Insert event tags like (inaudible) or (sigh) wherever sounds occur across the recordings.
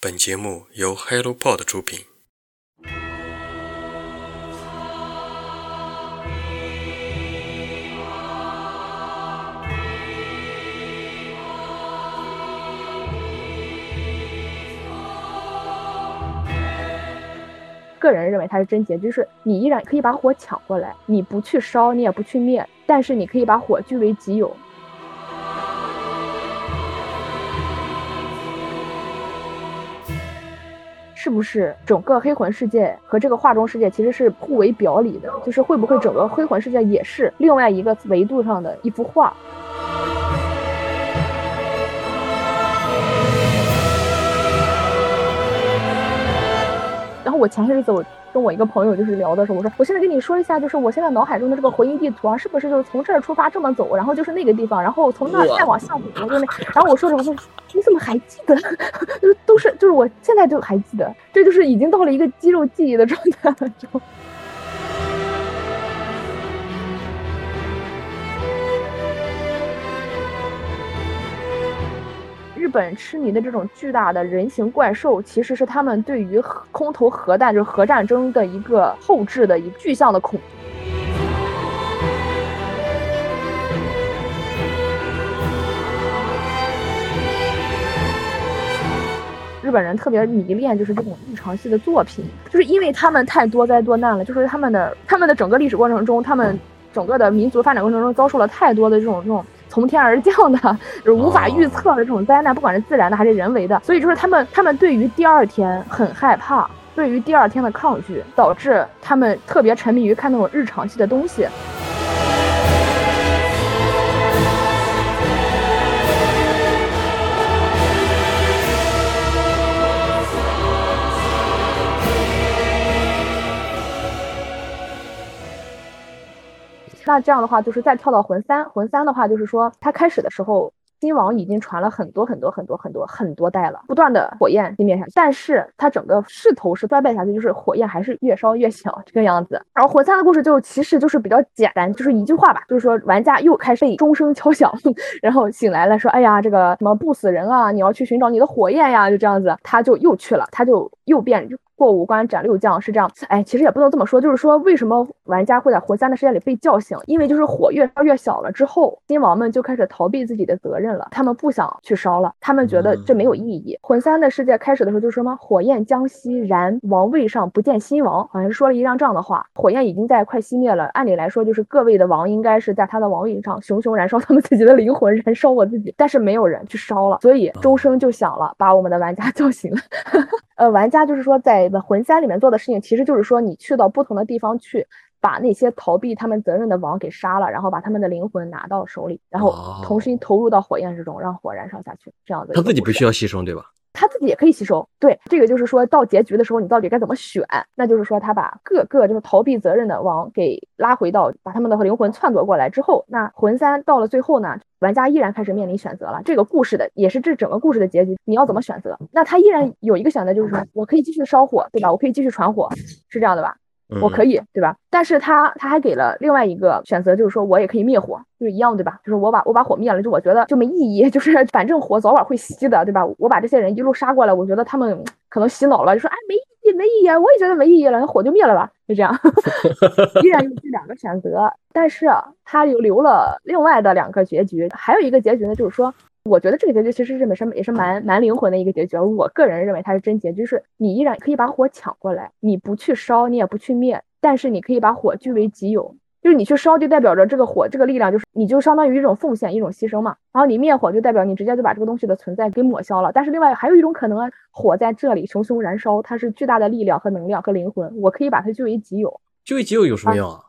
本节目由 HelloPod 出品。个人认为它是真结局，就是你依然可以把火抢过来，你不去烧，你也不去灭，但是你可以把火据为己有。是不是整个黑魂世界和这个画中世界其实是互为表里的？就是会不会整个黑魂世界也是另外一个维度上的一幅画？然后我前些日子我跟我一个朋友就是聊的时候，我说我现在跟你说一下，就是我现在脑海中的这个回忆地图啊，是不是就是从这儿出发这么走，然后就是那个地方，然后从那儿再往下走，就那。然后我说着我说你怎么还记得？就 (laughs) 是都是就是我现在就还记得，这就是已经到了一个肌肉记忆的状态了，本痴迷的这种巨大的人形怪兽，其实是他们对于空投核弹，就是核战争的一个后置的一具象的恐。日本人特别迷恋就是这种日常系的作品，就是因为他们太多灾多难了，就是他们的他们的整个历史过程中，他们整个的民族发展过程中遭受了太多的这种这种。从天而降的，(laughs) 就是无法预测的这种灾难，不管是自然的还是人为的，所以就是他们，他们对于第二天很害怕，对于第二天的抗拒，导致他们特别沉迷于看那种日常系的东西。那这样的话，就是再跳到魂三，魂三的话，就是说它开始的时候，新王已经传了很多很多很多很多很多代了，不断的火焰地面上，但是它整个势头是衰败下去，就是火焰还是越烧越小这个样子。然后魂三的故事就其实就是比较简单，就是一句话吧，就是说玩家又开始被钟声敲响，(laughs) 然后醒来了，说哎呀，这个什么不死人啊，你要去寻找你的火焰呀，就这样子，他就又去了，他就又变。过五关斩六将是这样，哎，其实也不能这么说，就是说为什么玩家会在魂三的世界里被叫醒？因为就是火越烧越小了之后，新王们就开始逃避自己的责任了，他们不想去烧了，他们觉得这没有意义。魂三的世界开始的时候就说什么火焰将熄，然王位上不见新王，好像是说了一样这样的话。火焰已经在快熄灭了，按理来说就是各位的王应该是在他的王位上熊熊燃烧他们自己的灵魂，燃烧我自己，但是没有人去烧了，所以钟声就响了，把我们的玩家叫醒了。(laughs) 呃，玩家就是说，在魂三里面做的事情，其实就是说，你去到不同的地方去，把那些逃避他们责任的王给杀了，然后把他们的灵魂拿到手里，然后重新投入到火焰之中，让火燃烧下去，这样子。他自己不需要牺牲，对吧？他自己也可以吸收，对，这个就是说到结局的时候，你到底该怎么选？那就是说他把各个就是逃避责任的王给拉回到，把他们的灵魂篡夺过来之后，那魂三到了最后呢，玩家依然开始面临选择了。这个故事的也是这整个故事的结局，你要怎么选择？那他依然有一个选择，就是说我可以继续烧火，对吧？我可以继续传火，是这样的吧？我可以，对吧？但是他他还给了另外一个选择，就是说我也可以灭火，就是一样，对吧？就是我把我把火灭了，就我觉得就没意义，(laughs) 就是反正火早晚会熄的，对吧？我把这些人一路杀过来，我觉得他们可能洗脑了，就说哎没意义，没意义，我也觉得没意义了，那火就灭了吧，就这样，(laughs) 依然有这两个选择，但是他又留了另外的两个结局，还有一个结局呢，就是说。我觉得这个结局其实是本身也是蛮蛮灵魂的一个结局，我个人认为它是真结局，就是你依然可以把火抢过来，你不去烧，你也不去灭，但是你可以把火据为己有，就是你去烧就代表着这个火这个力量就是你就相当于一种奉献一种牺牲嘛，然后你灭火就代表你直接就把这个东西的存在给抹消了，但是另外还有一种可能啊，火在这里熊熊燃烧，它是巨大的力量和能量和灵魂，我可以把它据为己有，据为己有有什么用啊？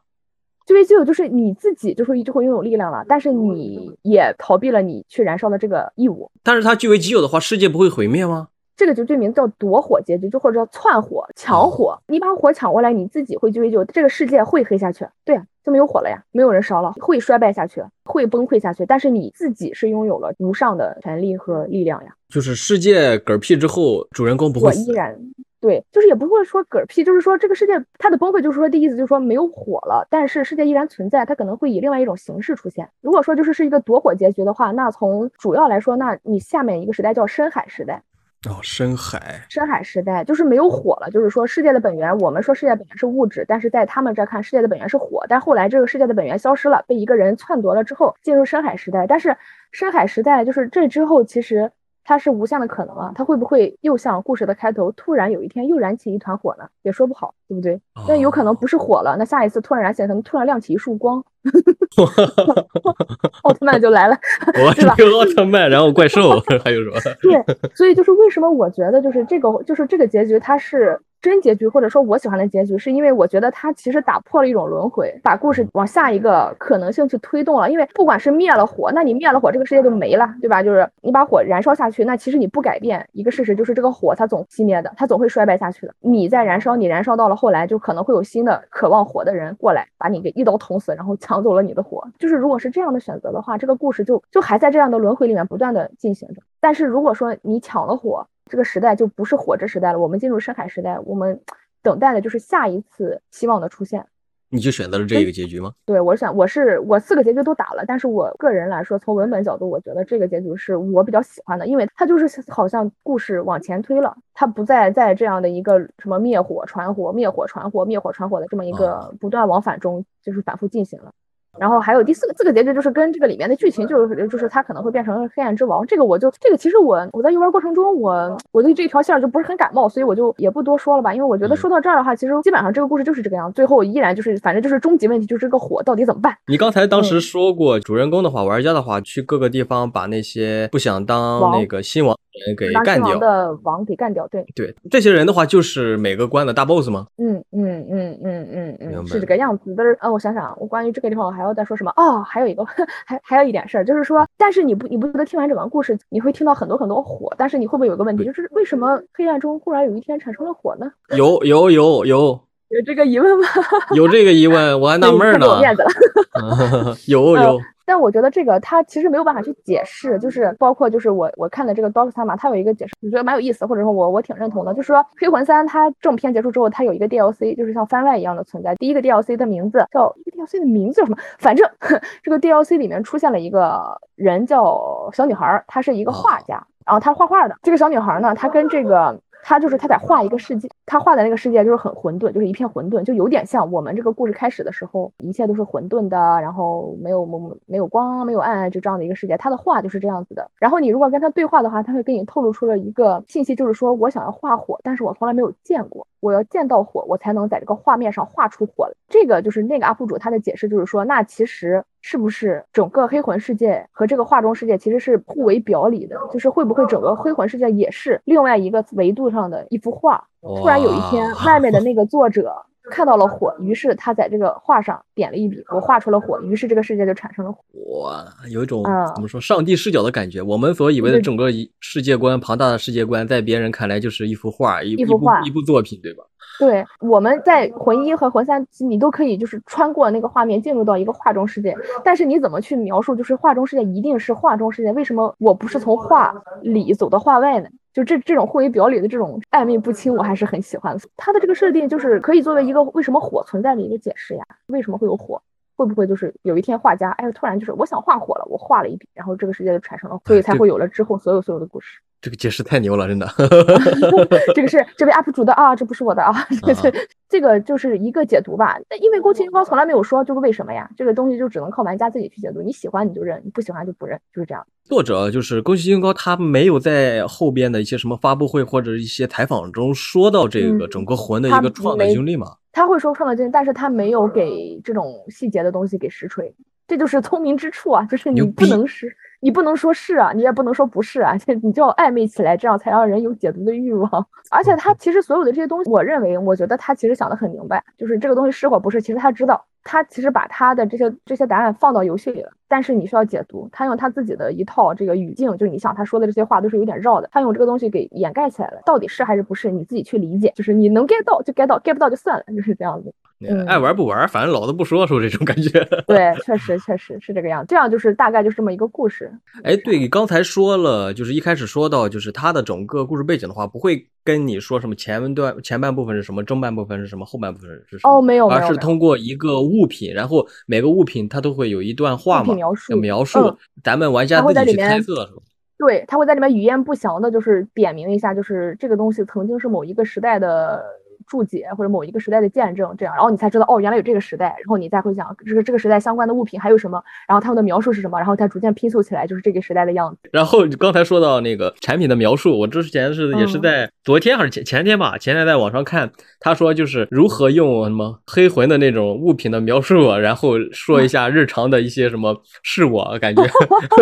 据为己有就是你自己就会就会拥有力量了，但是你也逃避了你去燃烧的这个义务。但是它据为己有的话，世界不会毁灭吗？这个就罪名叫夺火结局，就或者叫窜火、抢火。你把火抢过来，你自己会据为己有，这个世界会黑下去。对呀，就没有火了呀，没有人烧了，会衰败下去，会崩溃下去。但是你自己是拥有了无上的权利和力量呀。就是世界嗝屁之后，主人公不会死。依然。对，就是也不会说嗝屁，就是说这个世界它的崩溃，就是说的意思就是说没有火了，但是世界依然存在，它可能会以另外一种形式出现。如果说就是是一个夺火结局的话，那从主要来说，那你下面一个时代叫深海时代，哦，深海，深海时代就是没有火了，就是说世界的本源，我们说世界本源是物质，但是在他们这看，世界的本源是火。但后来这个世界的本源消失了，被一个人篡夺了之后，进入深海时代。但是深海时代就是这之后，其实它是无限的可能啊，它会不会又像故事的开头，突然有一天又燃起一团火呢？也说不好，对不对？那有可能不是火了，那下一次突然燃起来，可能突然亮起一束光，(laughs) 奥特曼就来了，我对吧有奥特曼，然后怪兽，(laughs) 还有什么？对，所以就是为什么我觉得就是这个就是这个结局它是真结局，或者说我喜欢的结局，是因为我觉得它其实打破了一种轮回，把故事往下一个可能性去推动了。因为不管是灭了火，那你灭了火，这个世界就没了，对吧？就是你把火燃烧下去，那其实你不改变一个事实，就是这个火它总熄灭的，它总会衰败下去的。你在燃烧，你燃烧到了后来，就可能会有新的渴望火的人过来，把你给一刀捅死，然后抢走了你的火。就是如果是这样的选择的话，这个故事就就还在这样的轮回里面不断的进行着。但是如果说你抢了火，这个时代就不是火之时代了，我们进入深海时代，我们 (tsk) 等待的就是下一次希望的出现。你就选择了这一个结局吗？对我想我是我四个结局都打了，但是我个人来说，从文本角度，我觉得这个结局是我比较喜欢的，因为它就是好像故事往前推了，它不再在这样的一个什么灭火传火、灭火传火、灭火传火的这么一个不断往返中，就是反复进行了。然后还有第四个四个结局，就是跟这个里面的剧情，就是就是他可能会变成黑暗之王。这个我就这个其实我我在游玩过程中，我我对这条线儿就不是很感冒，所以我就也不多说了吧。因为我觉得嗯说到这儿的话，其实基本上这个故事就是这个样，最后依然就是反正就是终极问题，就是这个火到底怎么办？你刚才当时嗯说过，主人公的话，玩家的话，去各个地方把那些不想当那个新王的人给干掉。的王给干掉，对，对，这些人的话，就是每个关的大 boss 吗？嗯嗯嗯嗯嗯嗯，是这个样子。但是，呃，我想想，我关于这个地方我还要再说什么？哦，还有一个，(laughs) 还还有一点事儿，就是说，但是你不你不觉得听完整个故事，你会听到很多很多火，但是你会不会有个问题，就是为什么黑暗中忽然有一天产生了火呢？(laughs) 有有有有有这个疑问吗？有这个疑问，我还 (laughs) 纳闷呢。面子了。有有，但我觉得这个它其实没有办法去解释，就是包括就是我我看的这个 Dog 三嘛，它有一个解释，我觉得蛮有意思，或者说我我挺认同的，就是说《黑魂三》它正片结束之后，它有一个 DLC，就是像番外一样的存在。第一个 DLC 的名字叫这个 DLC 的名字叫什么？反正这个 DLC 里面出现了一个人叫小女孩儿，她是一个画家，然后她画画的。这个小女孩呢，她跟这个。他就是他在画一个世界，他画的那个世界就是很混沌，就是一片混沌，就有点像我们这个故事开始的时候，一切都是混沌的，然后没有没没有光，没有暗，就这样的一个世界。他的画就是这样子的。然后你如果跟他对话的话，他会给你透露出了一个信息，就是说我想要画火，但是我从来没有见过，我要见到火，我才能在这个画面上画出火来。这个就是那个 UP 主他的解释，就是说那其实是不是整个黑魂世界和这个画中世界其实是互为表里的？就是会不会整个黑魂世界也是另外一个维度上的一幅画？突然有一天，外面的那个作者看到了火，于是他在这个画上点了一笔，我画出了火，于是这个世界就产生了火。哇，有一种嗯怎么说上帝视角的感觉。我们所以为的整个一世界观庞大的世界观，在别人看来就是一幅画，一幅画一部作品，对吧？对，我们在魂一和魂三，你都可以就是穿过那个画面进入到一个画中世界，但是你怎么去描述，就是画中世界一定是画中世界？为什么我不是从画里走到画外呢？就这这种互为表里的这种暧昧不清，我还是很喜欢的。它的这个设定就是可以作为一个为什么火存在的一个解释呀？为什么会有火？会不会就是有一天画家，哎，突然就是我想画火了，我画了一笔，然后这个世界就产生了，所以才会有了之后所有所有的故事。这个解释太牛了，真的。(laughs) 这个是这位 UP 主的啊，这不是我的啊，(laughs) 这这这个就是一个解读吧。那因为宫崎骏高从来没有说就是为什么呀，这个东西就只能靠玩家自己去解读。你喜欢你就认，你不喜欢就不认，就是这样。作者就是宫崎骏高，他没有在后边的一些什么发布会或者一些采访中说到这个嗯整个魂的一个创作经历嘛？他会说创造经历，但是他没有给这种细节的东西给实锤，这就是聪明之处啊，就是你不能是。你不能说是啊，你也不能说不是啊，(laughs) 你就要暧昧起来，这样才让人有解读的欲望。而且他其实所有的这些东西，我认为，我觉得他其实想的很明白，就是这个东西是或不是，其实他知道，他其实把他的这些这些答案放到游戏里了，但是你需要解读，他用他自己的一套这个语境，就是你想他说的这些话都是有点绕的，他用这个东西给掩盖起来了，到底是还是不是，你自己去理解，就是你能 get 到就 get 到，get 不到就算了，就是这样子。嗯爱玩不玩，反正老子不说，说这种感觉。(laughs) 对，确实确实是这个样子，这样就是大概就是这么一个故事。哎，对，你刚才说了，就是一开始说到，就是他的整个故事背景的话，不会跟你说什么前段前半部分是什么，中半部分是什么，后半部分是什么。哦，没有没有，而是通过一个物品，然后每个物品它都会有一段话嘛描述有描述嗯，咱们玩家然后自己去在里面猜测是吧？对，他会在里面语焉不详的，就是点明一下，就是这个东西曾经是某一个时代的。注解或者某一个时代的见证，这样，然后你才知道哦，原来有这个时代，然后你再会想这个这个时代相关的物品还有什么，然后他们的描述是什么，然后再逐渐拼凑起来就是这个时代的样子。然后你刚才说到那个产品的描述，我之前是也是在昨天还是前前天吧，前天在网上看，他说就是如何用什么黑魂的那种物品的描述，然后说一下日常的一些什么事物，感觉 (laughs)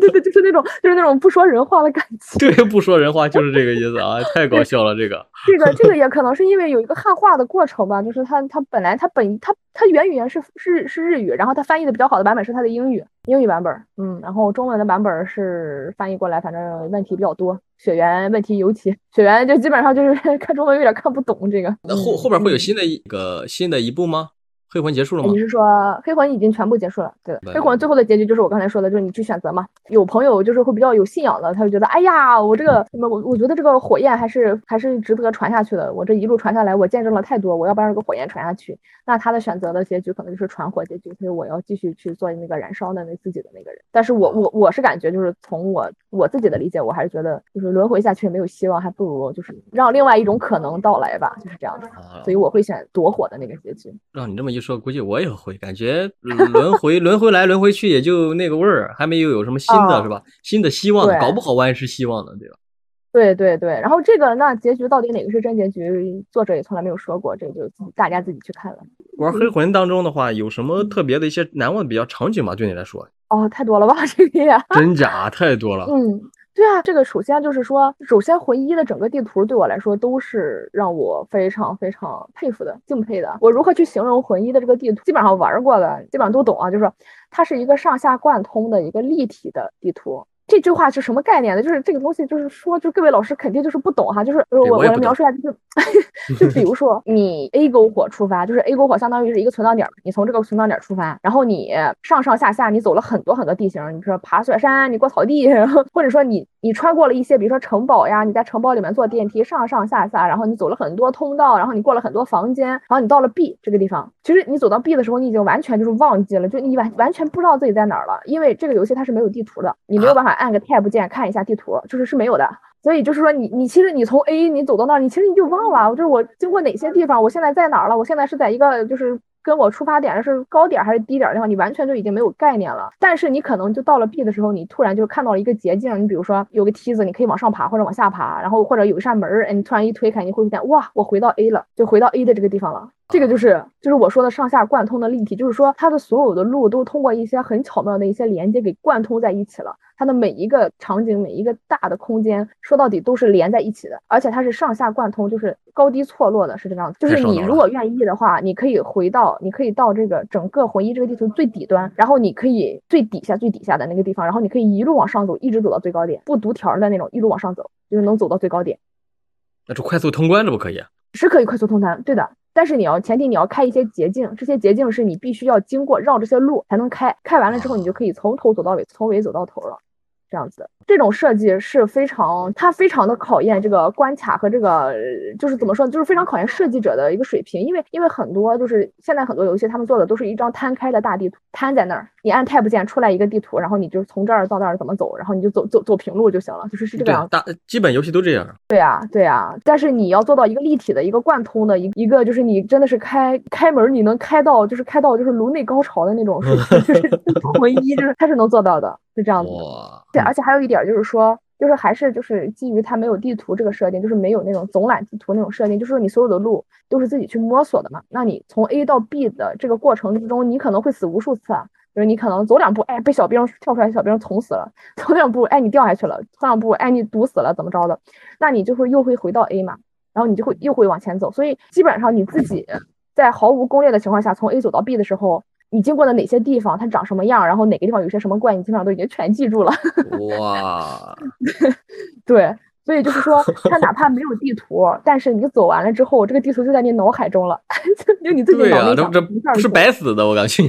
对对，就是那种就是那种不说人话的感觉。(laughs) 对，不说人话就是这个意思啊，太搞笑了这个。这个这个也可能是因为有一个汉化的过程吧，就是它它本来它本它它原语言是是是日语，然后它翻译的比较好的版本是它的英语英语版本，嗯，然后中文的版本是翻译过来，反正问题比较多，血缘问题尤其血缘就基本上就是 (laughs) 看中文有点看不懂这个。那后后边会有新的一个新的一部吗？黑魂结束了吗？你是说黑魂已经全部结束了？对，黑魂最后的结局就是我刚才说的，就是你去选择嘛。有朋友就是会比较有信仰的，他就觉得，哎呀，我这个什么，我我觉得这个火焰还是还是值得传下去的。我这一路传下来，我见证了太多，我要不让这个火焰传下去。那他的选择的结局可能就是传火结局，所以我要继续去做那个燃烧的那自己的那个人。但是我我我是感觉就是从我我自己的理解，我还是觉得就是轮回下去没有希望，还不如就是让另外一种可能到来吧，就是这样的。所以我会选夺火的那个结局。让你这么一说，估计我也会感觉轮回轮回来轮回去也就那个味儿，还没有有什么新的是吧？新的希望，搞不好万一是希望呢，对吧？对对对，然后这个那结局到底哪个是真结局，作者也从来没有说过，这个就大家自己去看了。玩黑魂当中的话，有什么特别的一些难忘的比较场景吗？对你来说？哦，太多了吧，这个呀，真假太多了。嗯。对啊，这个首先就是说，首先魂一的整个地图对我来说都是让我非常非常佩服的、敬佩的。我如何去形容魂一的这个地图？基本上玩过的基本上都懂啊，就是它是一个上下贯通的一个立体的地图。这句话是什么概念呢？就是这个东西，就是说，就各位老师肯定就是不懂哈。就是我我来描述一下，就是 (laughs) 就比如说你 A 篝火出发，就是 A 篝火相当于是一个存档点，你从这个存档点出发，然后你上上下下你走了很多很多地形，你说爬雪山，你过草地，然 (laughs) 后或者说你你穿过了一些，比如说城堡呀，你在城堡里面坐电梯上上下下，然后你走了很多通道，然后你过了很多房间，然后你到了 B 这个地方，其实你走到 B 的时候，你已经完全就是忘记了，就你完完全不知道自己在哪儿了，因为这个游戏它是没有地图的，你没有办法。按个 tab 键看一下地图，就是是没有的，所以就是说你你其实你从 A 你走到那儿，你其实你就忘了，就是我经过哪些地方，我现在在哪儿了，我现在是在一个就是跟我出发点的是高点还是低点的话，你完全就已经没有概念了。但是你可能就到了 B 的时候，你突然就看到了一个捷径，你比如说有个梯子，你可以往上爬或者往下爬，然后或者有一扇门儿，你突然一推开，你会发现哇，我回到 A 了，就回到 A 的这个地方了。这个就是就是我说的上下贯通的立体，就是说它的所有的路都通过一些很巧妙的一些连接给贯通在一起了。它的每一个场景，每一个大的空间，说到底都是连在一起的，而且它是上下贯通，就是高低错落的，是这样子。就是你如果愿意的话，你可以回到，你可以到这个整个魂一这个地图最底端，然后你可以最底下最底下的那个地方，然后你可以一路往上走，一直走到最高点，不读条的那种，一路往上走，就是能走到最高点。那就快速通关，这不可以？是可以快速通关，对的。但是你要前提你要开一些捷径，这些捷径是你必须要经过绕这些路才能开，开完了之后你就可以从头走到尾，从尾走到头了。这样子，这种设计是非常，它非常的考验这个关卡和这个，就是怎么说，就是非常考验设计者的一个水平。因为，因为很多就是现在很多游戏，他们做的都是一张摊开的大地图，摊在那儿，你按 Tab 键出来一个地图，然后你就从这儿到那儿怎么走，然后你就走走走平路就行了，就是是这个样。大基本游戏都这样。对啊，对啊。但是你要做到一个立体的一个贯通的一一个，就是你真的是开开门，你能开到就是开到就是颅内高潮的那种水平，就是 (laughs) 唯一就是它是能做到的。是这样子的，对，而且还有一点点就是说，就是还是就是基于它没有地图这个设定，就是没有那种总览地图那种设定，就是说你所有的路都是自己去摸索的嘛。那你从 A 到 B 的这个过程之中，你可能会死无数次啊，就是你可能走两步，哎，被小兵跳出来，小兵捅死了；走两步，哎，你掉下去了；走两步，哎，你堵死了，怎么着的？那你就会又会回到 A 嘛，然后你就会又会往前走。所以基本上你自己在毫无攻略的情况下，从 A 走到 B 的时候。你经过了哪些地方？它长什么样？然后哪个地方有些什么怪？你基本上都已经全记住了。(laughs) 哇，(laughs) 对，所以就是说，(laughs) 它哪怕没有地图，但是你走完了之后，这个地图就在你脑海中了，就你自己脑内想。这这不是白死的，我感觉。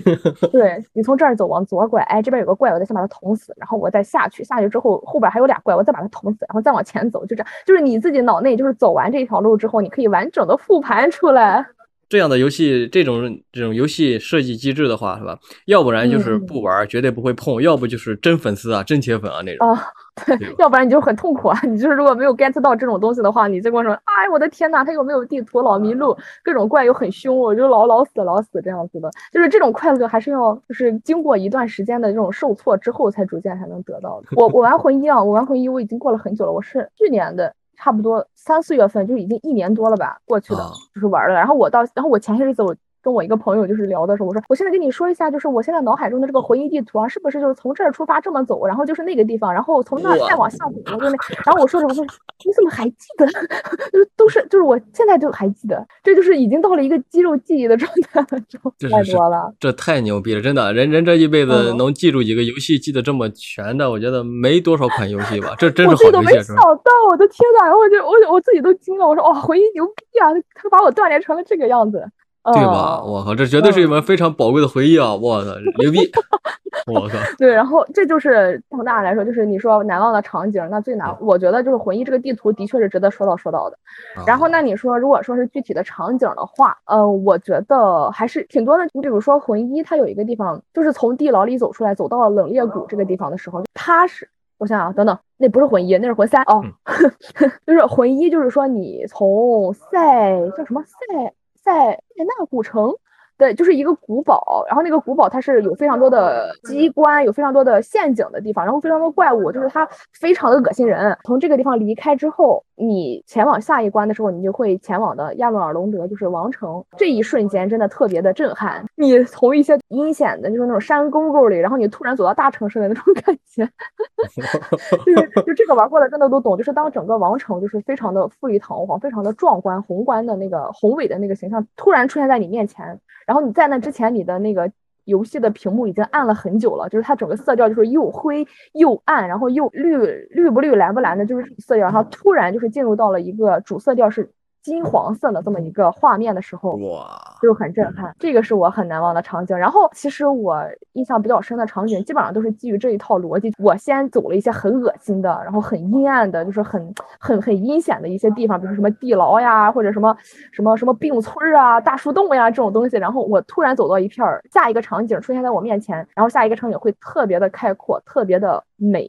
对你从这儿走往左拐，哎，这边有个怪，我再先把它捅死，然后我再下去，下去之后后边还有俩怪，我再把它捅死，然后再往前走，就这样，就是你自己脑内就是走完这条路之后，你可以完整的复盘出来。这样的游戏，这种这种游戏设计机制的话，是吧？要不然就是不玩，绝对不会碰；要不就是真粉丝啊，真铁粉啊那种。啊，对，要不然你就很痛苦啊！你就是如果没有 get 到这种东西的话，你就跟我说，哎，我的天呐，它又没有地图，老迷路，各种怪又很凶，我就老老死老死这样子的。就是这种快乐还是要就是经过一段时间的这种受挫之后，才逐渐才能得到的。我我玩魂一啊，我玩魂一我已经过了很久了，我是去年的。差不多三四月份就已经一年多了吧，过去的就是玩了。然后我到，然后我前些日子我。跟我一个朋友就是聊的时候，我说我现在跟你说一下，就是我现在脑海中的这个回忆地图啊，是不是就是从这儿出发这么走，然后就是那个地方，然后从那儿再往下走，就那。然后我说着我说你怎么还记得？(laughs) 就是都是就是我现在就还记得，这就是已经到了一个肌肉记忆的状态了，就太多了。这太牛逼了，真的，人人这一辈子能记住几个游戏记得这么全的，我觉得没多少款游戏吧。这真是好游戏。我都没想到，我的天呐，然后我就我我自己都惊了，我说哦，回忆牛逼啊，他把我锻炼成了这个样子。对吧？我靠，这绝对是一门非常宝贵的回忆啊！我操，牛逼！(laughs) 我靠，对，然后这就是从大来说，就是你说难忘的场景，那最难，我觉得就是魂一这个地图的确是值得说到说到的。然后那你说，如果说是具体的场景的话，呃，我觉得还是挺多的。你比如说魂一，它有一个地方，就是从地牢里走出来，走到了冷冽谷这个地方的时候，它是，我想想，等等，那不是魂一，那是魂三哦，(laughs) 就是魂一，就是说你从赛叫什么赛。在那古城。对，就是一个古堡，然后那个古堡它是有非常多的机关，有非常多的陷阱的地方，然后非常多怪物，就是它非常的恶心人。从这个地方离开之后，你前往下一关的时候，你就会前往的亚诺尔隆德，就是王城。这一瞬间真的特别的震撼。你从一些阴险的，就是那种山沟沟里，然后你突然走到大城市的那种 (laughs) 感觉，就是就这个玩过的真的都懂。就是当整个王城就是非常的富丽堂皇、非常的壮观、宏观的那个宏伟的那个形象突然出现在你面前。然后你在那之前，你的那个游戏的屏幕已经暗了很久了，就是它整个色调就是又灰又暗，然后又绿绿不绿蓝不蓝的，就是色调，然后突然就是进入到了一个主色调是。金黄色的这么一个画面的时候，哇，就很震撼。这个是我很难忘的场景。然后，其实我印象比较深的场景，基本上都是基于这一套逻辑。我先走了一些很恶心的，然后很阴暗的，就是很很很阴险的一些地方，比如说什么地牢呀，或者什么什么什么病村啊、大树洞呀这种东西。然后我突然走到一片儿，下一个场景出现在我面前，然后下一个场景会特别的开阔，特别的美。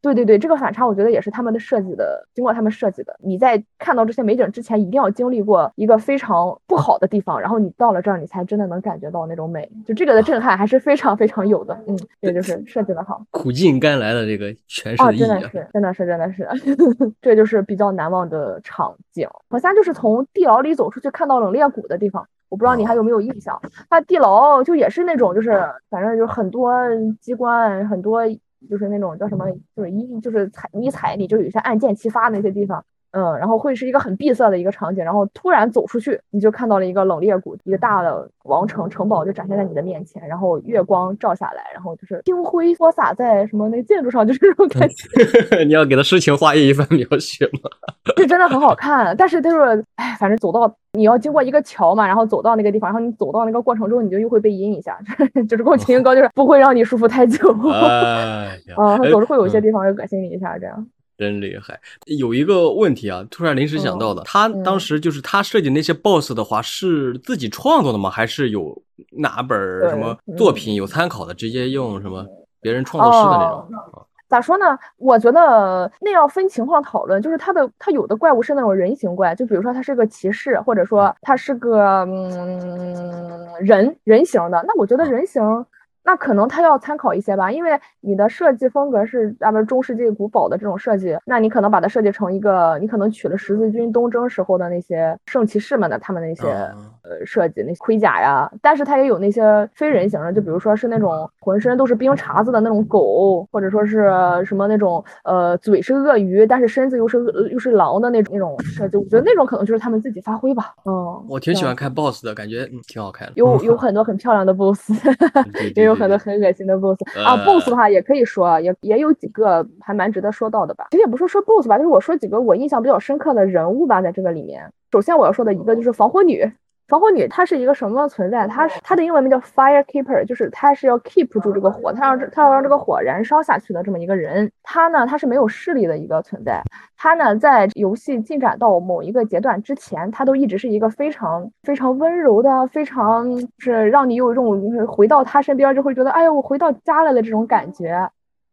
对对对，这个反差我觉得也是他们的设计的，经过他们设计的。你在看到这些美景之前，一定要经历过一个非常不好的地方，然后你到了这儿，你才真的能感觉到那种美。就这个的震撼还是非常非常有的。嗯，这就是 (laughs) 设计的好，苦尽甘来的这个诠释啊，真的是，真的是，真的是，(laughs) 这就是比较难忘的场景。好像就是从地牢里走出去看到冷冽谷的地方，我不知道你还有没有印象？它地牢就也是那种，就是反正就是很多机关，很多。就是那种叫什么，就是一就是踩你踩你，就有些按键齐发那些地方。嗯，然后会是一个很闭塞的一个场景，然后突然走出去，你就看到了一个冷冽谷，一个大的王城城堡就展现在你的面前，然后月光照下来，然后就是星辉泼洒在什么那建筑上，就是这种感觉。(laughs) 你要给他诗情画意一番描写吗？(laughs) 这真的很好看，但是就是，哎，反正走到你要经过一个桥嘛，然后走到那个地方，然后你走到那个过程中，你就又会被阴一下，(laughs) 就是宫崎英高，就是不会让你舒服太久。啊，总是会有一些地方会恶心你一下，这样。真厉害！有一个问题啊，突然临时想到的，他当时就是他设计那些 BOSS 的话，是自己创作的吗？还是有哪本什么作品有参考的，直接用什么别人创作师的那种？咋说呢？我觉得那要分情况讨论。就是他的他有的怪物是那种人形怪，就比如说他是个骑士，或者说他是个嗯人人形的，那我觉得人形。那可能他要参考一些吧，因为你的设计风格是咱们中世纪古堡的这种设计，那你可能把它设计成一个，你可能取了十字军东征时候的那些圣骑士们的他们那些呃设计，那些盔甲呀，但是它也有那些非人形的，就比如说是那种浑身都是冰碴子的那种狗，或者说是什么那种呃嘴是鳄鱼，但是身子又是又是狼的那种那种设计，我觉得那种可能就是他们自己发挥吧。嗯，我挺喜欢看 BOSS 的感觉，嗯挺好看的，有有很多很漂亮的 BOSS，(laughs) 也有。很多很恶心的 boss 啊，boss 的话也可以说，也也有几个还蛮值得说到的吧。其实也不是说 boss 吧，就是我说几个我印象比较深刻的人物吧，在这个里面。首先我要说的一个就是防火女，防火女她是一个什么存在？她是她的英文名叫 Firekeeper，就是她是要 keep 住这个火，她让她要让这个火燃烧下去的这么一个人。她呢，她是没有势力的一个存在。她呢，在游戏进展到某一个阶段之前，她都一直是一个非常非常温柔的，非常就是让你有一种就是回到她身边就会觉得，哎呀，我回到家了的这种感觉。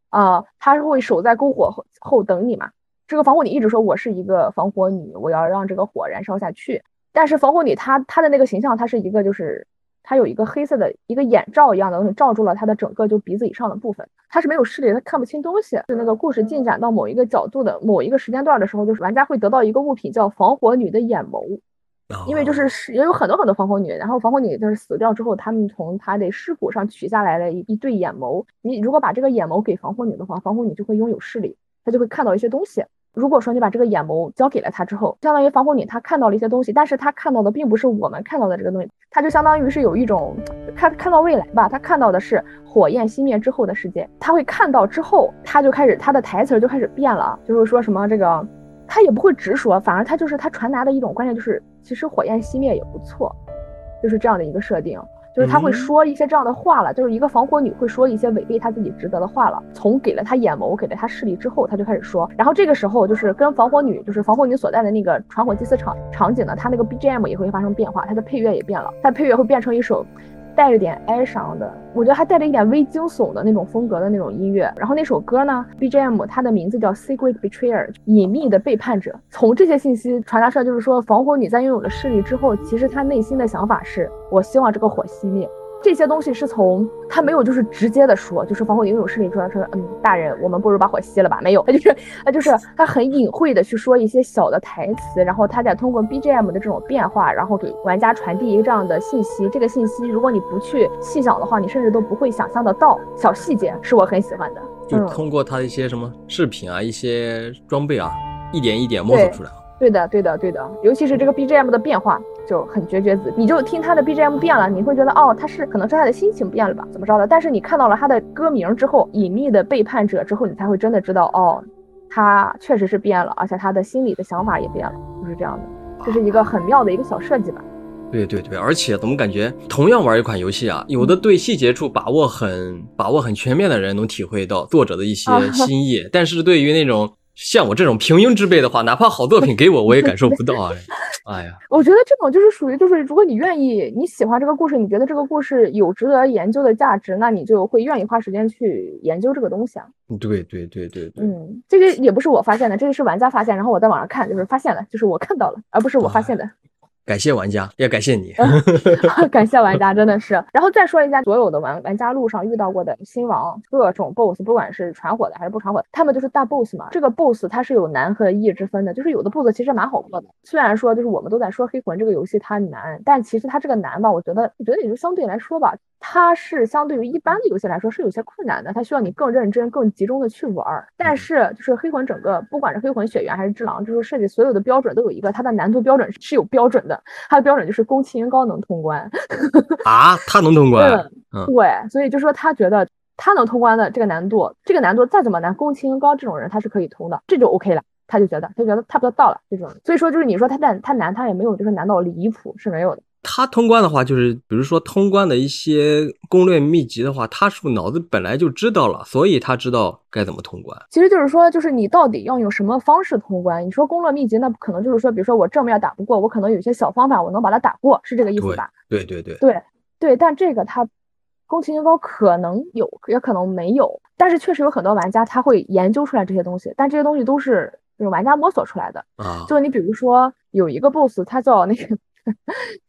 啊，她是会守在篝火后后等你嘛？这个防火女一直说我是一个防火女，我要让这个火燃烧下去。但是防火女她她的那个形象，她是一个就是她有一个黑色的一个眼罩一样的东西罩住了她的整个就鼻子以上的部分，她是没有视力，她看不清东西。是那个故事进展到某一个角度的某一个时间段的时候，就是玩家会得到一个物品叫防火女的眼眸，因为就是是也有很多很多防火女，然后防火女就是死掉之后，他们从她的尸骨上取下来了一一对眼眸。你如果把这个眼眸给防火女的话，防火女就会拥有视力，她就会看到一些东西。如果说你把这个眼眸交给了他之后，相当于防火女她看到了一些东西，但是她看到的并不是我们看到的这个东西，她就相当于是有一种看看到未来吧，她看到的是火焰熄灭之后的世界，他会看到之后，他就开始他的台词就开始变了，就是说什么这个，他也不会直说，反而他就是他传达的一种观念就是，其实火焰熄灭也不错，就是这样的一个设定。就是他会说一些这样的话了，就是一个防火女会说一些违背她自己职责的话了。从给了她眼眸，给了她视力之后，她就开始说。然后这个时候就是跟防火女，就是防火女所在的那个传火祭祀场场景呢，他那个 BGM 也会发生变化，他的配乐也变了，他的配乐会变成一首。带着点哀伤的，我觉得还带着一点微惊悚的那种风格的那种音乐。然后那首歌呢，BGM 它的名字叫 Secret Betrayer，隐秘的背叛者。从这些信息传达出来，就是说防火女在拥有了势力之后，其实她内心的想法是，我希望这个火熄灭。这些东西是从他没有就是直接的说，就是防火拥有势力说说，嗯，大人，我们不如把火熄了吧？没有，他 (laughs) 就是他就是他很隐晦的去说一些小的台词，然后他再通过 BGM 的这种变化，然后给玩家传递一个这样的信息。这个信息如果你不去细想的话，你甚至都不会想象得到。小细节是我很喜欢的，就通过他的一些什么饰品啊，一些装备啊，一点一点摸索出来。对的，对的，对的，尤其是这个 BGM 的变化就很绝绝子，你就听他的 BGM 变了，你会觉得哦，他是可能是他的心情变了吧，怎么着的？但是你看到了他的歌名之后，隐秘的背叛者之后，你才会真的知道哦，他确实是变了，而且他的心里的想法也变了，就是这样的，这是一个很妙的一个小设计吧。对对对，而且怎么感觉同样玩一款游戏啊，有的对细节处把握很把握很全面的人能体会到作者的一些 (laughs) 心意，但是对于那种。像我这种平庸之辈的话，哪怕好作品给我，我也感受不到啊！(laughs) 哎呀，我觉得这种就是属于，就是如果你愿意，你喜欢这个故事，你觉得这个故事有值得研究的价值，那你就会愿意花时间去研究这个东西啊。对对对对对，嗯，这个也不是我发现的，这个是玩家发现，然后我在网上看，就是发现了，就是我看到了，而不是我发现的。感谢玩家，(laughs) 也感谢你。(laughs) 感谢玩家，真的是。然后再说一下，所有的玩玩家路上遇到过的新王，各种 BOSS，不管是传火的还是不传火，他们就是大 BOSS 嘛。这个 BOSS 它是有难和易之分的，就是有的 BOSS 其实蛮好过的。虽然说就是我们都在说黑魂这个游戏它难，但其实它这个难吧，我觉得，我觉得也就相对来说吧。它是相对于一般的游戏来说是有些困难的，它需要你更认真、更集中的去玩儿。但是就是黑魂整个，不管是黑魂血缘还是只狼，就是设计所有的标准都有一个它的难度标准是有标准的，它的标准就是宫崎英高能通关 (laughs) 啊，他能通关，嗯，对，所以就说他觉得他能通关的这个难度，这个难度再怎么难，宫崎英高这种人他是可以通的，这就 OK 了，他就觉得他觉得差不多到了这种，所以说就是你说他难他难，他也没有就是难到离谱是没有的。他通关的话，就是比如说通关的一些攻略秘籍的话，他是不是脑子本来就知道了，所以他知道该怎么通关？其实就是说，就是你到底要用什么方式通关？你说攻略秘籍，那可能就是说，比如说我正面打不过，我可能有些小方法，我能把它打过，是这个意思吧？对对对对对，但这个他宫崎英高可能有，也可能没有，但是确实有很多玩家他会研究出来这些东西，但这些东西都是就是玩家摸索出来的啊。就你比如说有一个 BOSS，他叫那个。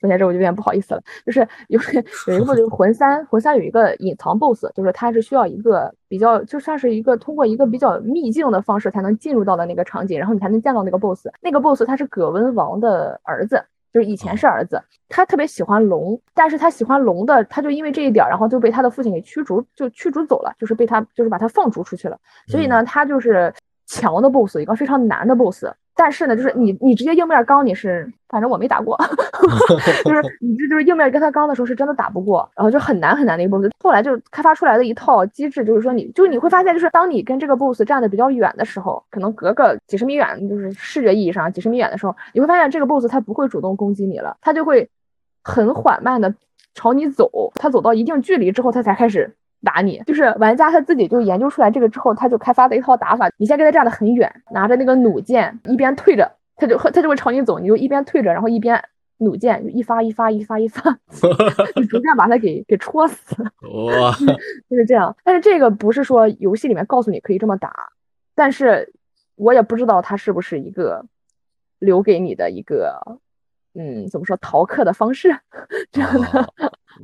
说起来这我就有点不好意思了，就是有有一个 BOSS 魂三，魂三有一个隐藏 BOSS，就是它是需要一个比较，就算是一个通过一个比较秘境的方式才能进入到的那个场景，然后你才能见到那个 BOSS。那个 BOSS 他是葛温王的儿子，就是以前是儿子，他特别喜欢龙，但是他喜欢龙的，他就因为这一点，然后就被他的父亲给驱逐，就驱逐走了，就是被他就是把他放逐出去了。所以呢，他就是强的 BOSS，一个非常难的 BOSS。但是呢，就是你你直接硬面刚你是，反正我没打过，(laughs) 就是 (laughs) 你这就是硬面跟他刚的时候是真的打不过，然后就很难很难的一个 boss。后来就开发出来的一套机制，就是说你就你会发现，就是当你跟这个 boss 站的比较远的时候，可能隔个几十米远，就是视觉意义上几十米远的时候，你会发现这个 boss 他不会主动攻击你了，他就会很缓慢的朝你走，他走到一定距离之后，他才开始打你。就是玩家他自己就研究出来这个之后，他就开发了一套打法。你先跟他站得很远，拿着那个弩箭，一边退着，他就他就会朝你走，你就一边退着，然后一边弩箭，就一发一发一发一发，(laughs) 就逐渐把他给给戳死。(laughs) 哇，(laughs) 就是这样。但是这个不是说游戏里面告诉你可以这么打，但是我也不知道它是不是一个留给你的一个，嗯，怎么说逃课的方式这样的。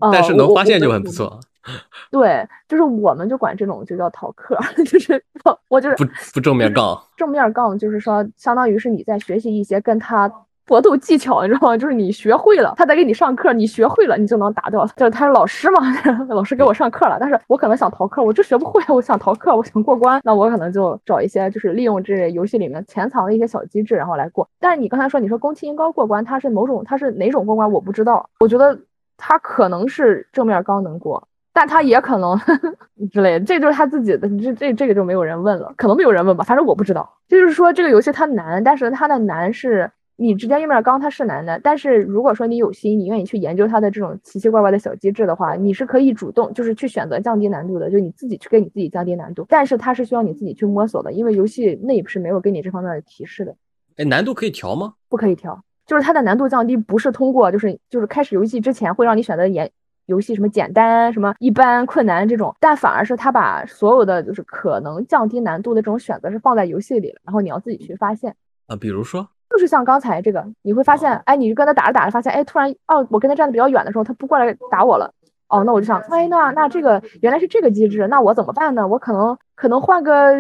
哦但是能发现就很不错，(laughs) 对，就是我们就管这种就叫逃课，(laughs) 就是我我就是不不正面杠。正面杠，就是说相当于是你在学习一些跟他。搏斗技巧，你知道吗？就是你学会了，他在给你上课，你学会了，你就能打掉。就是他是老师嘛，(laughs) 老师给我上课了，但是我可能想逃课，我就学不会，我想逃课，我想过关，那我可能就找一些就是利用这游戏里面潜藏的一些小机制，然后来过。但是你刚才说，你说宫崎英高过关，他是某种，他是哪种过关，我不知道。我觉得他可能是正面刚能过，但他也可能 (laughs) 之类的，这就是他自己的，这这这个就没有人问了，可能没有人问吧，反正我不知道。就是说这个游戏它难，但是它的难是你直接右面刚它是难的，但是如果说你有心，你愿意去研究它的这种奇奇怪怪的小机制的话，你是可以主动就是去选择降低难度的，就你自己去给你自己降低难度，但是它是需要你自己去摸索的，因为游戏内部是没有给你这方面的提示的。哎，难度可以调吗？不可以调，就是它的难度降低不是通过就是就是开始游戏之前会让你选择演游戏什么简单、什么一般、困难这种，但反而是他把所有的就是可能降低难度的这种选择是放在游戏里了，然后你要自己去发现。啊，比如说，就是像刚才这个，你会发现，哎，你跟他打着打着，发现，哎，突然，哦，我跟他站的比较远的时候，他不过来打我了。哦，那我就想，哎，那那这个原来是这个机制，那我怎么办呢？我可能可能换个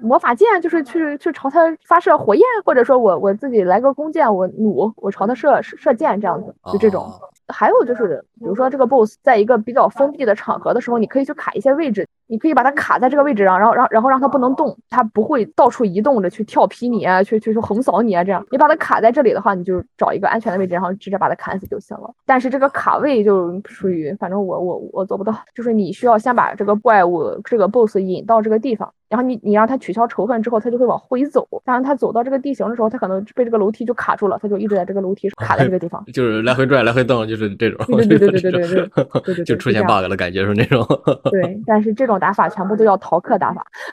魔法剑，就是去去朝他发射火焰，或者说我我自己来个弓箭，我弩我朝他射射射箭这样子，就这种。哦还有就是，比如说这个 BOSS 在一个比较封闭的场合的时候，你可以去卡一些位置，你可以把它卡在这个位置上，然后让然后让它不能动，它不会到处移动着去跳劈你啊，去去去横扫你啊！这样你把它卡在这里的话，你就找一个安全的位置，然后直接把它砍死就行了。但是这个卡位就属于，反正我我我做不到。就是你需要先把这个怪物这个 BOSS 引到这个地方，然后你你让他取消仇恨之后，他就会往回走。但是他走到这个地形的时候，他可能被这个楼梯就卡住了，他就一直在这个楼梯上卡在这个地方，就是来回拽、来回动，就是这种。对对对对对对对，就出现 bug 了，感觉是那种。对，但是这种。打法全部都要逃课打法，(laughs)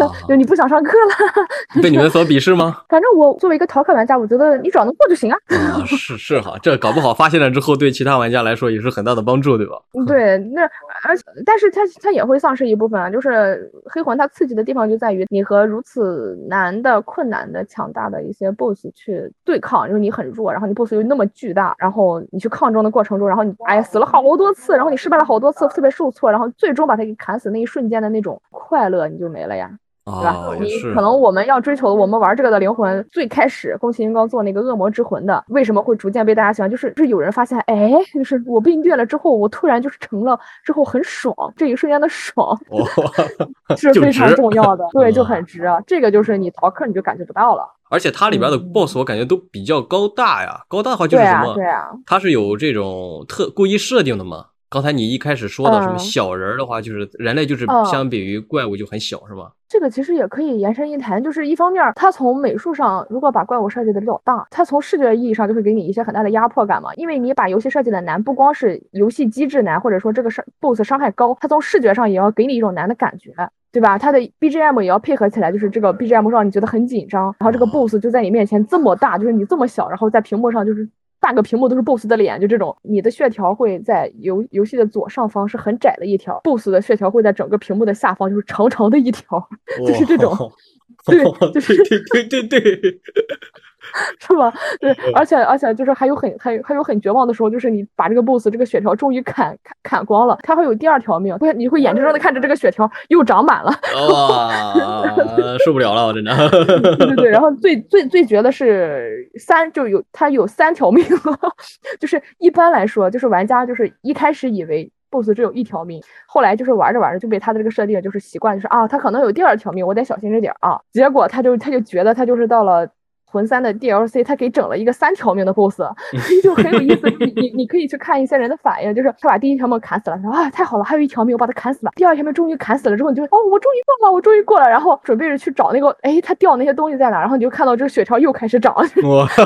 啊就你不想上课了。(laughs) 被你们所鄙视吗？(laughs) 反正我作为一个逃课玩家，我觉得你只要能过就行啊。啊，是是哈，这搞不好发现了之后，对其他玩家来说也是很大的帮助，对吧？对，那而且但是它它也会丧失一部分啊，就是黑魂它刺激的地方就在于你和如此难的、困难的、强大的一些 BOSS 去对抗，因为你很弱，然后你 BOSS 又那么巨大，然后你去抗争的过程中，然后你哎呀死了好多次，然后你失败了好多次，特别受挫，然后最终把它给砍死那一瞬间的那种快乐你就没了呀。对吧哦，？你可能我们要追求的，我们玩这个的灵魂，最开始宫崎英高做那个恶魔之魂的，为什么会逐渐被大家喜欢？就是就是有人发现，哎，就是我被虐了之后，我突然就是成了之后很爽，这一瞬间的爽哦，(laughs) 是非常重要的，(laughs) 对，就嗯很值啊。这个就是你逃课你就感觉不到了。而且它里边的嗯 BOSS 我感觉都比较高大呀，高大的话就对啊，是什么？对啊，它是有这种特故意设定的吗？刚才你一开始说的什么嗯小人儿的话，就是人类就是嗯相比于怪物就很小，是吧？这个其实也可以延伸一谈，就是一方面，它从美术上如果把怪物设计的比较大，它从视觉意义上就会给你一些很大的压迫感嘛。因为你把游戏设计的难，不光是游戏机制难，或者说这个伤 BOSS 伤害高，它从视觉上也要给你一种难的感觉。对吧？它的 BGM 也要配合起来，就是这个 BGM 让你觉得很紧张，然后这个 BOSS 就在你面前这么大，就是你这么小，然后在屏幕上就是半个屏幕都是 BOSS 的脸，就这种，你的血条会在游游戏的左上方是很窄的一条，BOSS 的血条会在整个屏幕的下方就是长长的一条，(laughs) 就是这种哦对 (laughs) 就是对对对对对，(laughs) 是吧？对，而且而且就是还有很还有还有很绝望的时候，就是你把这个 BOSS 这个血条终于砍砍砍光了，他会有第二条命，会你会眼睁睁的看着这个血条又长满了。哇，受不了了，我真的。对对对，然后最最最绝的是三，就有他有三条命，(laughs) 就是一般来说，就是玩家就是一开始以为 BOSS 只有一条命，后来就是玩着玩着就被他的这个设定就是习惯，就是啊，他可能有第二条命，我得小心着点啊。结果他就他就觉得他就是到了。魂三的 DLC，他给整了一个三条命的 BOSS，(laughs) 就很有意思。你你你可以去看一些人的反应，就是他把第一条命砍死了，说啊太好了，还有一条命，我把他砍死了。第二条命终于砍死了之后，你就哦我终于过了，我终于过了，然后准备着去找那个，哎他掉那些东西在哪，然后你就看到这个血条又开始长，(laughs) 我就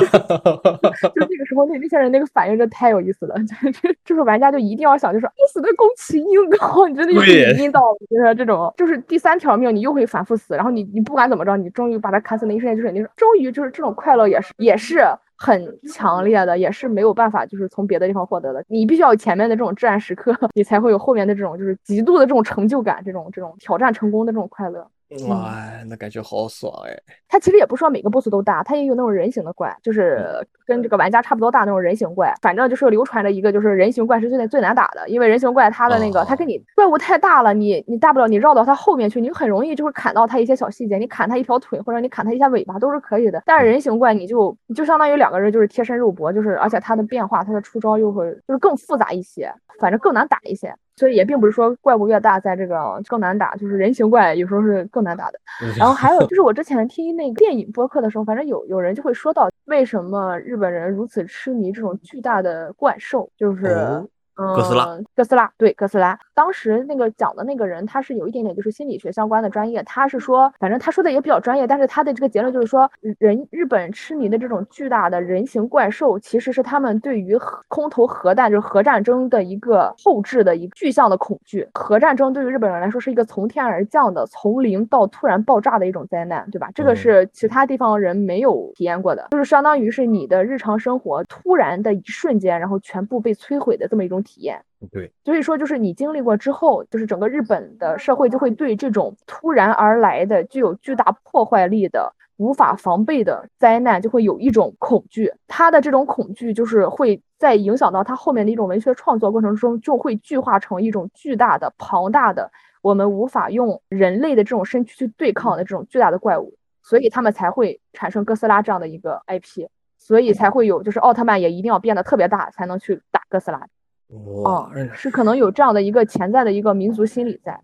那个时候，那那些人那个反应真太有意思了，(laughs) 就是就是玩家就一定要想，就是你死的宫崎英高，你真的有阴道，就是这种，就是第三条命你又会反复死，然后你你不管怎么着，你终于把他砍死那一瞬间，就是你说终于就是这种快乐也是也是很强烈的，也是没有办法就是从别的地方获得的，你必须要有前面的这种至暗时刻，(laughs) 你才会有后面的这种就是极度的这种成就感，这种这种挑战成功的这种快乐。哇，那感觉好爽哎！它其实也不是说每个 boss 都大，它也有那种人形的怪，就是跟这个玩家差不多大那种人形怪。反正就是流传着一个，就是人形怪是最最难打的，因为人形怪它的那个，它跟你怪物太大了，你你大不了你绕到它后面去，你很容易就会砍到它一些小细节，你砍它一条腿或者你砍它一下尾巴都是可以的。但是人形怪你就你就相当于两个人就是贴身肉搏，就是而且它的变化，它的出招又会就是更复杂一些，反正更难打一些。所以也并不是说怪物越大，在这个更难打，就是人形怪有时候是更难打的。然后还有 (laughs) 就是我之前听那个电影播客的时候，反正有有人就会说到，为什么日本人如此痴迷这种巨大的怪兽，就是。哥斯拉，哥斯拉，对哥斯拉。当时那个讲的那个人，他是有一点点就是心理学相关的专业。他是说，反正他说的也比较专业，但是他的这个结论就是说，人日本痴迷的这种巨大的人形怪兽，其实是他们对于空投核弹，就是核战争的一个后置的一个具象的恐惧。核战争对于日本人来说是一个从天而降的，从零到突然爆炸的一种灾难，对吧？这个是其他地方人没有体验过的，就是相当于是你的日常生活突然的一瞬间，然后全部被摧毁的这么一种。体验对，所以说就是你经历过之后，就是整个日本的社会就会对这种突然而来的、具有巨大破坏力的、无法防备的灾难，就会有一种恐惧。他的这种恐惧，就是会在影响到他后面的一种文学创作过程中，就会具化成一种巨大的、庞大的，我们无法用人类的这种身躯去对抗的这种巨大的怪物。所以他们才会产生哥斯拉这样的一个 IP，所以才会有就是奥特曼也一定要变得特别大，才能去打哥斯拉。哦，是可能有这样的一个潜在的一个民族心理在。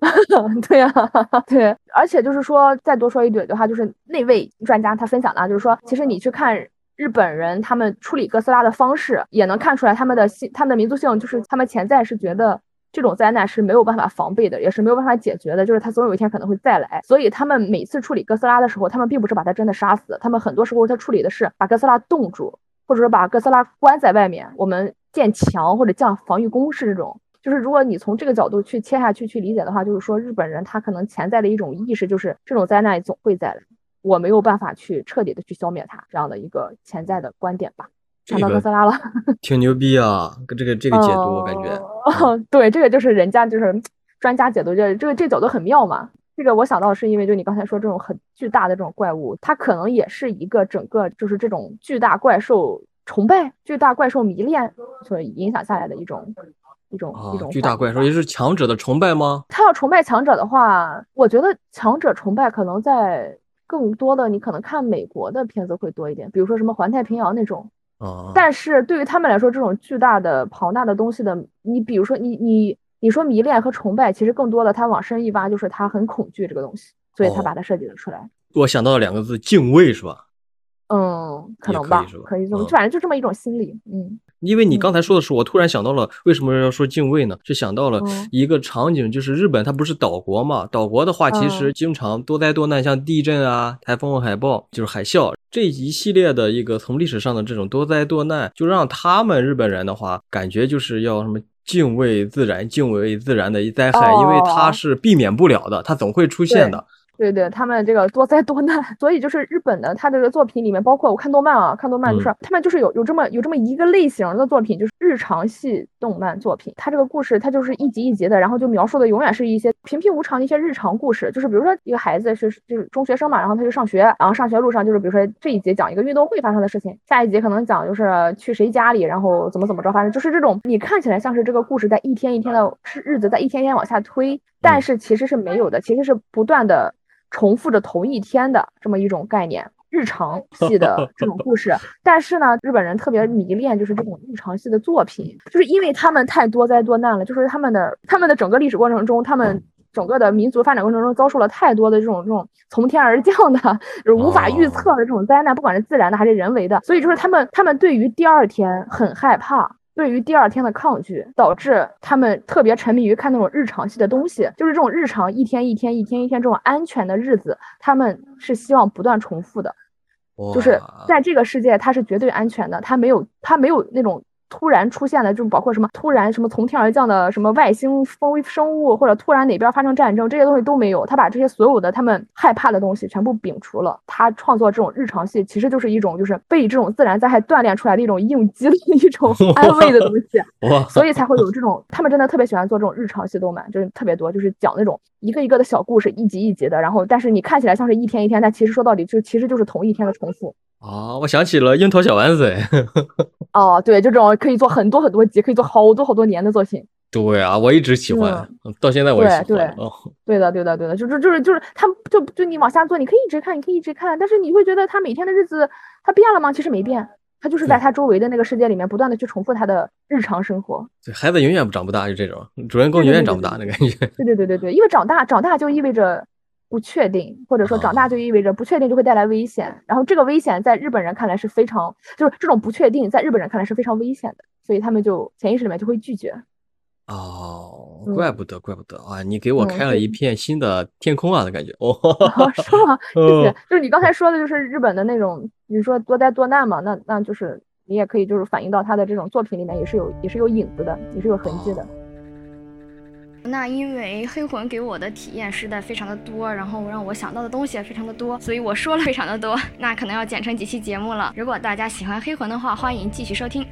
(laughs) 对呀，(laughs) 对，而且就是说，再多说一句的话，就是那位专家他分享的，就是说，其实你去看日本人他们处理哥斯拉的方式，也能看出来他们的，他们的民族性，就是他们潜在是觉得这种灾难是没有办法防备的，也是没有办法解决的，就是他总有一天可能会再来。所以他们每次处理哥斯拉的时候，他们并不是把他真的杀死，他们很多时候他处理的是把哥斯拉冻住，或者说把哥斯拉关在外面。我们。建墙或者降防御工事这种，就是如果你从这个角度去切下去去理解的话，就是说日本人他可能潜在的一种意识就是这种灾难总会再来，我没有办法去彻底的去消灭它这样的一个潜在的观点吧。看到哥斯拉了，挺牛逼啊！跟这个这个解读我感觉，(laughs) 对，这个就是人家就是专家解读，这这个这角度很妙嘛。这个我想到是因为就你刚才说这种很巨大的这种怪物，它可能也是一个整个就是这种巨大怪兽。崇拜巨大怪兽迷恋所影响下来的一种一种一种巨大怪兽也是强者的崇拜吗？他要崇拜强者的话，我觉得强者崇拜可能在更多的你可能看美国的片子会多一点，比如说什么环太平洋那种。啊，但是对于他们来说，这种巨大的庞大的东西的，你比如说你你你说迷恋和崇拜，其实更多的他往深一挖，就是他很恐惧这个东西，所以他把它设计了出来。我想到了两个字，敬畏，是吧？嗯，可能吧，可以这么，反正就这么一种心理。嗯，因为你刚才说的时候，我突然想到了，为什么要说敬畏呢？是想到了一个场景，就是日本它不是岛国嘛？岛国的话，其实经常多灾多难，像地震啊、台风、海暴，就是海啸这一系列的一个从历史上的这种多灾多难，就让他们日本人的话，感觉就是要什么敬畏自然、敬畏自然的一灾害，因为它是避免不了的，它总会出现的。对对，他们这个多灾多难，(laughs) 所以就是日本的他这个作品里面，包括我看动漫啊，看动漫就是他们就是有有这么有这么一个类型的作品，就是日常系动漫作品。它这个故事它就是一集一集的，然后就描述的永远是一些平平无常的一些日常故事。就是比如说一个孩子是就是中学生嘛，然后他就上学，然后上学路上就是比如说这一节讲一个运动会发生的事情，下一节可能讲就是去谁家里，然后怎么怎么着，反正就是这种你看起来像是这个故事在一天一天的是日子在一天天往下推，但是其实是没有的，其实是不断的。重复着同一天的这么一种概念，日常 (laughs) 系的这种故事。但是呢，日本人特别迷恋就是这种日常系的作品，就是因为他们太多灾多难了，就是他们的他们的整个历史过程中，他们整个的民族发展过程中遭受了太多的这种这种从天而降的，就是无法预测的这种灾难，不管是自然的还是人为的。所以就是他们他们对于第二天很害怕。对于第二天的抗拒，导致他们特别沉迷于看那种日常系的东西，就是这种日常一天一天一天一天这种安全的日子，他们是希望不断重复的。就是在这个世界它是绝对安全的，它没有它没有那种。突然出现的，就包括什么突然什么从天而降的什么外星风生物，或者突然哪边发生战争，这些东西都没有。他把这些所有的他们害怕的东西全部摒除了。他创作这种日常戏，其实就是一种就是被这种自然灾害锻炼出来的一种应激的一种 (laughs) 安慰的东西。所以才会有这种，他们真的特别喜欢做这种日常戏动漫，就是特别多，就是讲那种一个一个的小故事，一集一集的。然后，但是你看起来像是一天一天，但其实说到底就其实就是同一天的重复。啊，我想起了樱桃小丸子。(laughs) 哦，对，就这种可以做很多很多集，可以做好多好多年的作品。对啊，我一直喜欢，到现在我也喜欢。对对，对的对的对的，就是就是就是他就就你往下做，你可以一直看，你可以一直看，但是你会觉得他每天的日子他变了吗？其实没变，他就是在他周围的那个世界里面不断的去重复他的日常生活。对，孩子永远长不大，就这种主人公永远长不大的感觉。(laughs) 对对对对对，因为长大长大就意味着。不确定，或者说长大就意味着不确定就会带来危险，然后这个危险在日本人看来是非常，就是这种不确定在日本人看来是非常危险的，所以他们就潜意识里面就会拒绝。哦，怪不得，怪不得啊！你给我开了一片新的天空啊的感觉。(laughs) 哦，是吗？谢谢。就是你刚才说的，就是日本的那种，你说多灾多难嘛，那那就是你也可以就是反映到他的这种作品里面，也是有也是有影子的，也是有痕迹的。那因为黑魂给我的体验实在非常的多，然后让我想到的东西也非常的多，所以我说了非常的多，那可能要剪成几期节目了。如果大家喜欢黑魂的话，欢迎继续收听。